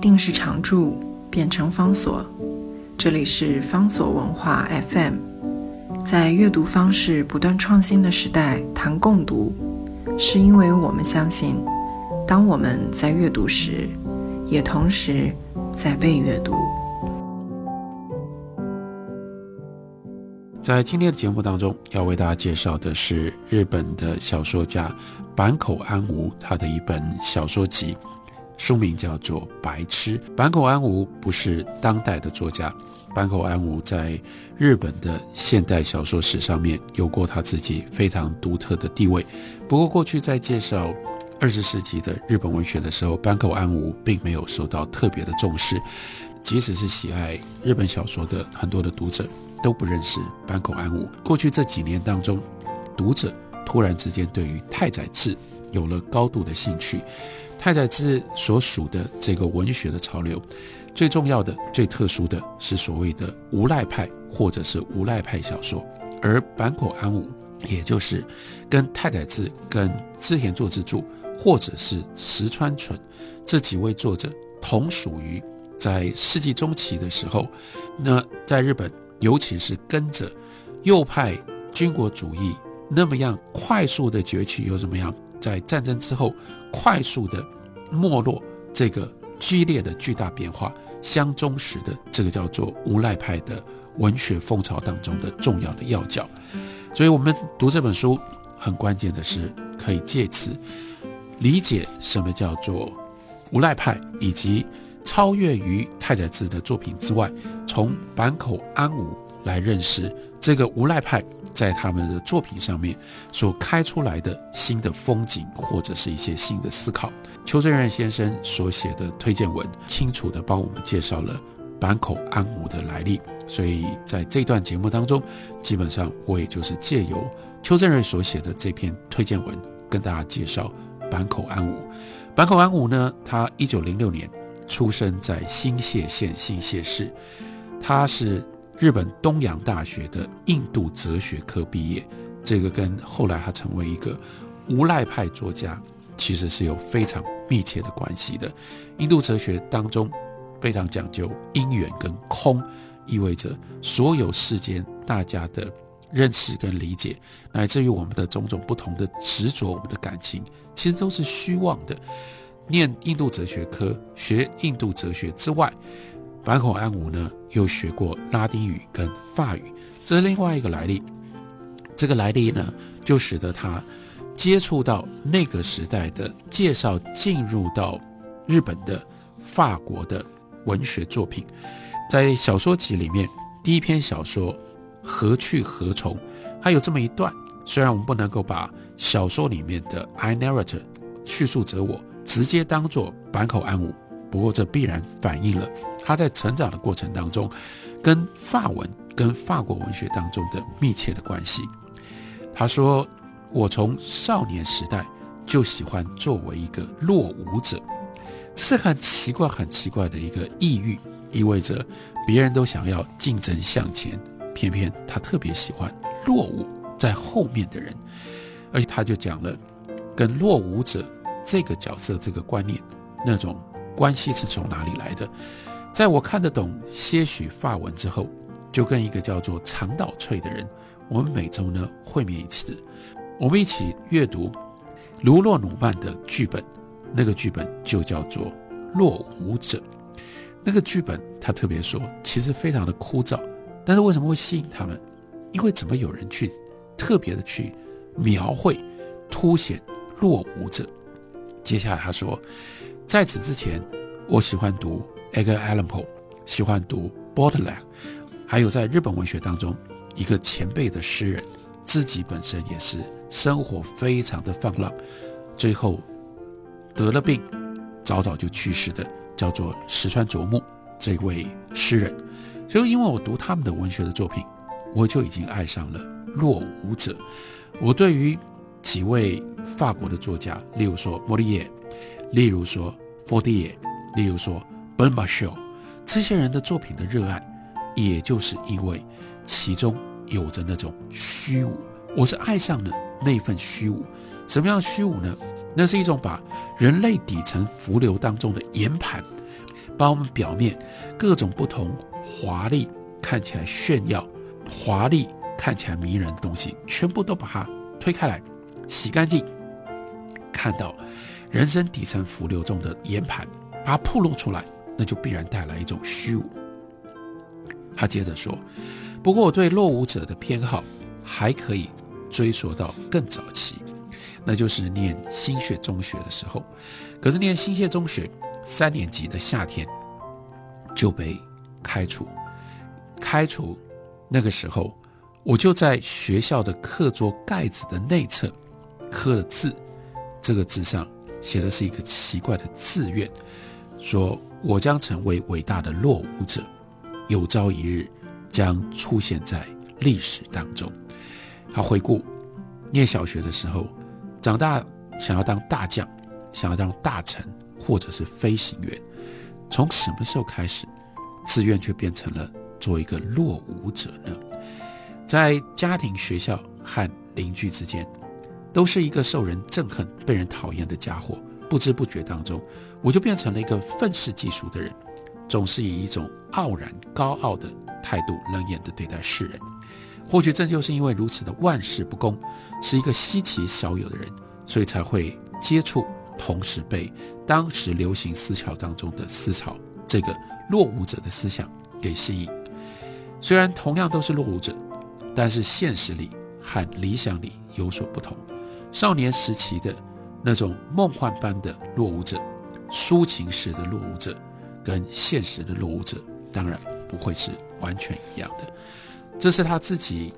定是常驻，变成方所。这里是方所文化 FM。在阅读方式不断创新的时代，谈共读，是因为我们相信，当我们在阅读时，也同时在被阅读。在今天的节目当中，要为大家介绍的是日本的小说家坂口安吾他的一本小说集，书名叫做《白痴》。坂口安吾不是当代的作家，坂口安吾在日本的现代小说史上面有过他自己非常独特的地位。不过，过去在介绍二十世纪的日本文学的时候，坂口安吾并没有受到特别的重视，即使是喜爱日本小说的很多的读者。都不认识坂口安吾。过去这几年当中，读者突然之间对于太宰治有了高度的兴趣。太宰治所属的这个文学的潮流，最重要的、最特殊的是所谓的无赖派，或者是无赖派小说。而坂口安吾，也就是跟太宰治、跟织田作之助，或者是石川纯这几位作者，同属于在世纪中期的时候，那在日本。尤其是跟着右派军国主义那么样快速的崛起，又怎么样在战争之后快速的没落，这个剧烈的巨大变化相忠实的这个叫做无赖派的文学风潮当中的重要的要角。所以，我们读这本书很关键的是，可以借此理解什么叫做无赖派，以及。超越于太宰治的作品之外，从坂口安吾来认识这个无赖派在他们的作品上面所开出来的新的风景，或者是一些新的思考。邱正任先生所写的推荐文，清楚地帮我们介绍了坂口安吾的来历。所以在这段节目当中，基本上我也就是借由邱正任所写的这篇推荐文，跟大家介绍坂口安吾。坂口安吾呢，他一九零六年。出生在新泻县新泻市，他是日本东洋大学的印度哲学科毕业，这个跟后来他成为一个无赖派作家，其实是有非常密切的关系的。印度哲学当中非常讲究因缘跟空，意味着所有世间大家的认识跟理解，乃至于我们的种种不同的执着，我们的感情，其实都是虚妄的。念印度哲学科，学印度哲学之外，坂口安吾呢又学过拉丁语跟法语，这是另外一个来历。这个来历呢，就使得他接触到那个时代的介绍，进入到日本的法国的文学作品。在小说集里面，第一篇小说《何去何从》，还有这么一段。虽然我们不能够把小说里面的 I narrator 叙述者我。直接当做坂口安吾，不过这必然反映了他在成长的过程当中，跟法文、跟法国文学当中的密切的关系。他说：“我从少年时代就喜欢作为一个落伍者，这是很奇怪、很奇怪的一个抑郁，意味着别人都想要竞争向前，偏偏他特别喜欢落伍在后面的人，而且他就讲了跟落伍者。”这个角色，这个观念，那种关系是从哪里来的？在我看得懂些许法文之后，就跟一个叫做长岛翠的人，我们每周呢会面一次，我们一起阅读卢洛努曼的剧本，那个剧本就叫做《落伍者》。那个剧本他特别说，其实非常的枯燥，但是为什么会吸引他们？因为怎么有人去特别的去描绘、凸显落伍者？接下来他说，在此之前，我喜欢读 Edgar Allan Poe，喜欢读 Baudelaire，还有在日本文学当中一个前辈的诗人，自己本身也是生活非常的放浪，最后得了病，早早就去世的，叫做石川啄木这位诗人。所以因为我读他们的文学的作品，我就已经爱上了落伍者。我对于几位法国的作家，例如说莫里耶，例如说佛迪耶，例如说本马修，这些人的作品的热爱，也就是因为其中有着那种虚无。我是爱上了那份虚无。什么样的虚无呢？那是一种把人类底层浮流当中的圆盘，把我们表面各种不同华丽、看起来炫耀、华丽看起来迷人的东西，全部都把它推开来，洗干净，看到人生底层浮流中的岩盘，把它暴露出来，那就必然带来一种虚无。他接着说：“不过我对落伍者的偏好还可以追溯到更早期，那就是念新学中学的时候。可是念新学中学三年级的夏天就被开除，开除那个时候，我就在学校的课桌盖子的内侧刻了字，这个字上写的是一个奇怪的自愿，说我将成为伟大的落伍者。”有朝一日将出现在历史当中。他回顾念小学的时候，长大想要当大将，想要当大臣，或者是飞行员。从什么时候开始，志愿却变成了做一个落伍者呢？在家庭、学校和邻居之间，都是一个受人憎恨、被人讨厌的家伙。不知不觉当中，我就变成了一个愤世嫉俗的人。总是以一种傲然高傲的态度冷眼地对待世人，或许正就是因为如此的万事不公，是一个稀奇少有的人，所以才会接触，同时被当时流行思潮当中的思潮这个落伍者的思想给吸引。虽然同样都是落伍者，但是现实里和理想里有所不同。少年时期的那种梦幻般的落伍者，抒情式的落伍者。跟现实的落伍者当然不会是完全一样的，这是他自己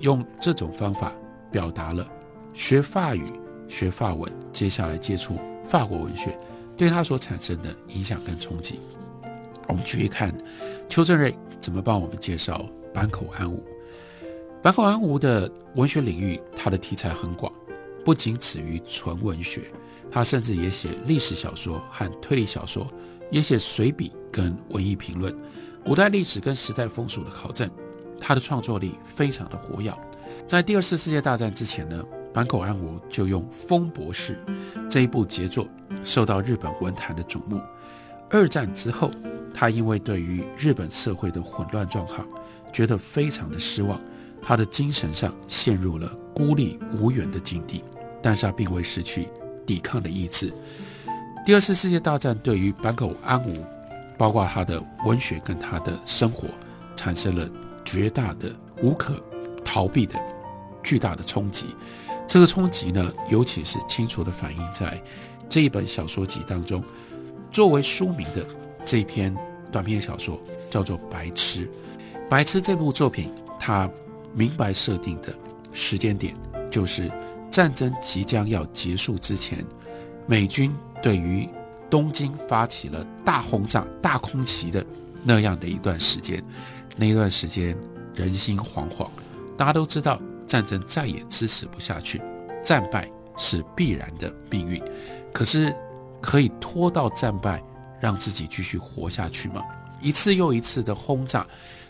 用这种方法表达了学法语、学法文，接下来接触法国文学对他所产生的影响跟冲击。我们继续看邱正瑞怎么帮我们介绍坂口安吾。坂口安吾的文学领域，他的题材很广，不仅止于纯文学，他甚至也写历史小说和推理小说。也写随笔跟文艺评论，古代历史跟时代风俗的考证，他的创作力非常的活跃。在第二次世界大战之前呢，坂口安吾就用《风博士》这一部杰作受到日本文坛的瞩目。二战之后，他因为对于日本社会的混乱状况觉得非常的失望，他的精神上陷入了孤立无援的境地，但是他并未失去抵抗的意志。第二次世界大战对于坂口安吾，包括他的文学跟他的生活，产生了绝大的、无可逃避的巨大的冲击。这个冲击呢，尤其是清楚地反映在这一本小说集当中。作为书名的这篇短篇小说叫做《白痴》。《白痴》这部作品，它明白设定的时间点，就是战争即将要结束之前，美军。对于东京发起了大轰炸、大空袭的那样的一段时间，那一段时间人心惶惶，大家都知道战争再也支持不下去，战败是必然的命运。可是可以拖到战败，让自己继续活下去吗？一次又一次的轰炸，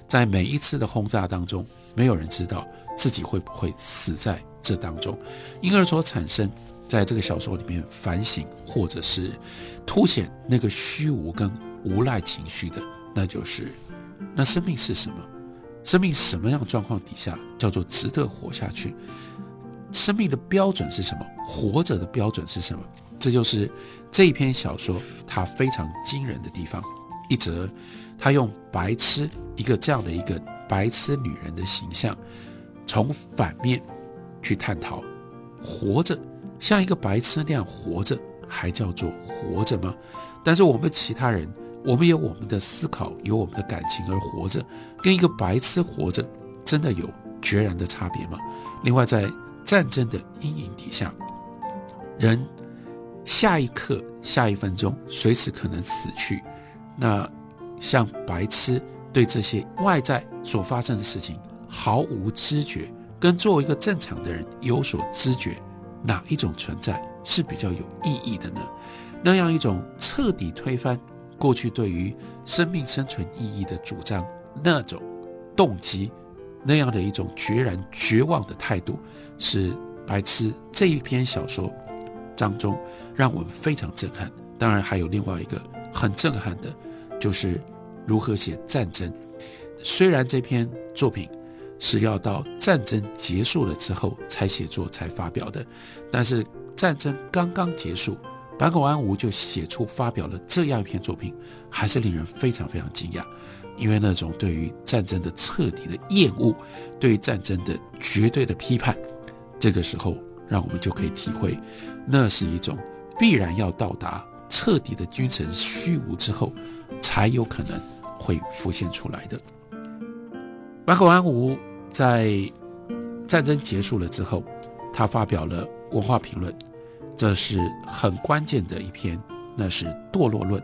在每一次的轰炸当中，没有人知道自己会不会死在这当中，因而所产生。在这个小说里面反省，或者是凸显那个虚无跟无赖情绪的，那就是那生命是什么？生命什么样状况底下叫做值得活下去？生命的标准是什么？活着的标准是什么？这就是这一篇小说它非常惊人的地方。一则，他用白痴一个这样的一个白痴女人的形象，从反面去探讨活着。像一个白痴那样活着，还叫做活着吗？但是我们其他人，我们有我们的思考，有我们的感情而活着，跟一个白痴活着，真的有决然的差别吗？另外，在战争的阴影底下，人下一刻、下一分钟随时可能死去。那像白痴对这些外在所发生的事情毫无知觉，跟作为一个正常的人有所知觉。哪一种存在是比较有意义的呢？那样一种彻底推翻过去对于生命生存意义的主张，那种动机，那样的一种决然绝望的态度，是白痴这一篇小说当中让我们非常震撼。当然，还有另外一个很震撼的，就是如何写战争。虽然这篇作品是要到战争结束了之后才写作才发表的，但是战争刚刚结束，坂口安吾就写出发表了这样一篇作品，还是令人非常非常惊讶。因为那种对于战争的彻底的厌恶，对于战争的绝对的批判，这个时候让我们就可以体会，那是一种必然要到达彻底的君臣虚无之后，才有可能会浮现出来的。坂口安吾在战争结束了之后，他发表了文化评论，这是很关键的一篇，那是堕落论。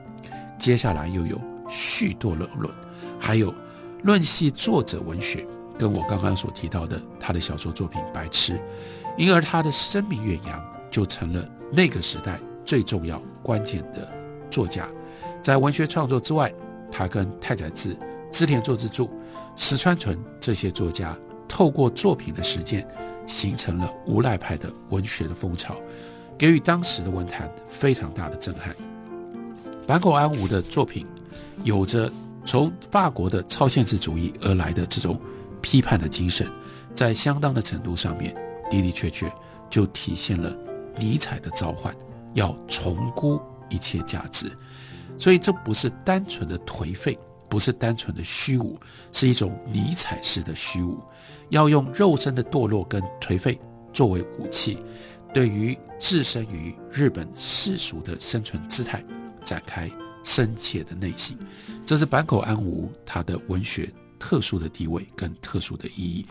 接下来又有续堕落论。还有，论系作者文学，跟我刚刚所提到的他的小说作品《白痴》，因而他的声名远扬，就成了那个时代最重要关键的作家。在文学创作之外，他跟太宰治、织田作之助、石川纯这些作家，透过作品的实践，形成了无赖派的文学的风潮，给予当时的文坛非常大的震撼。坂口安吾的作品有着。从法国的超现实主义而来的这种批判的精神，在相当的程度上面的的确确就体现了尼采的召唤，要重估一切价值。所以这不是单纯的颓废，不是单纯的虚无，是一种尼采式的虚无，要用肉身的堕落跟颓废作为武器，对于置身于日本世俗的生存姿态展开。深切的内心，这是坂口安吾他的文学特殊的地位跟特殊的意义。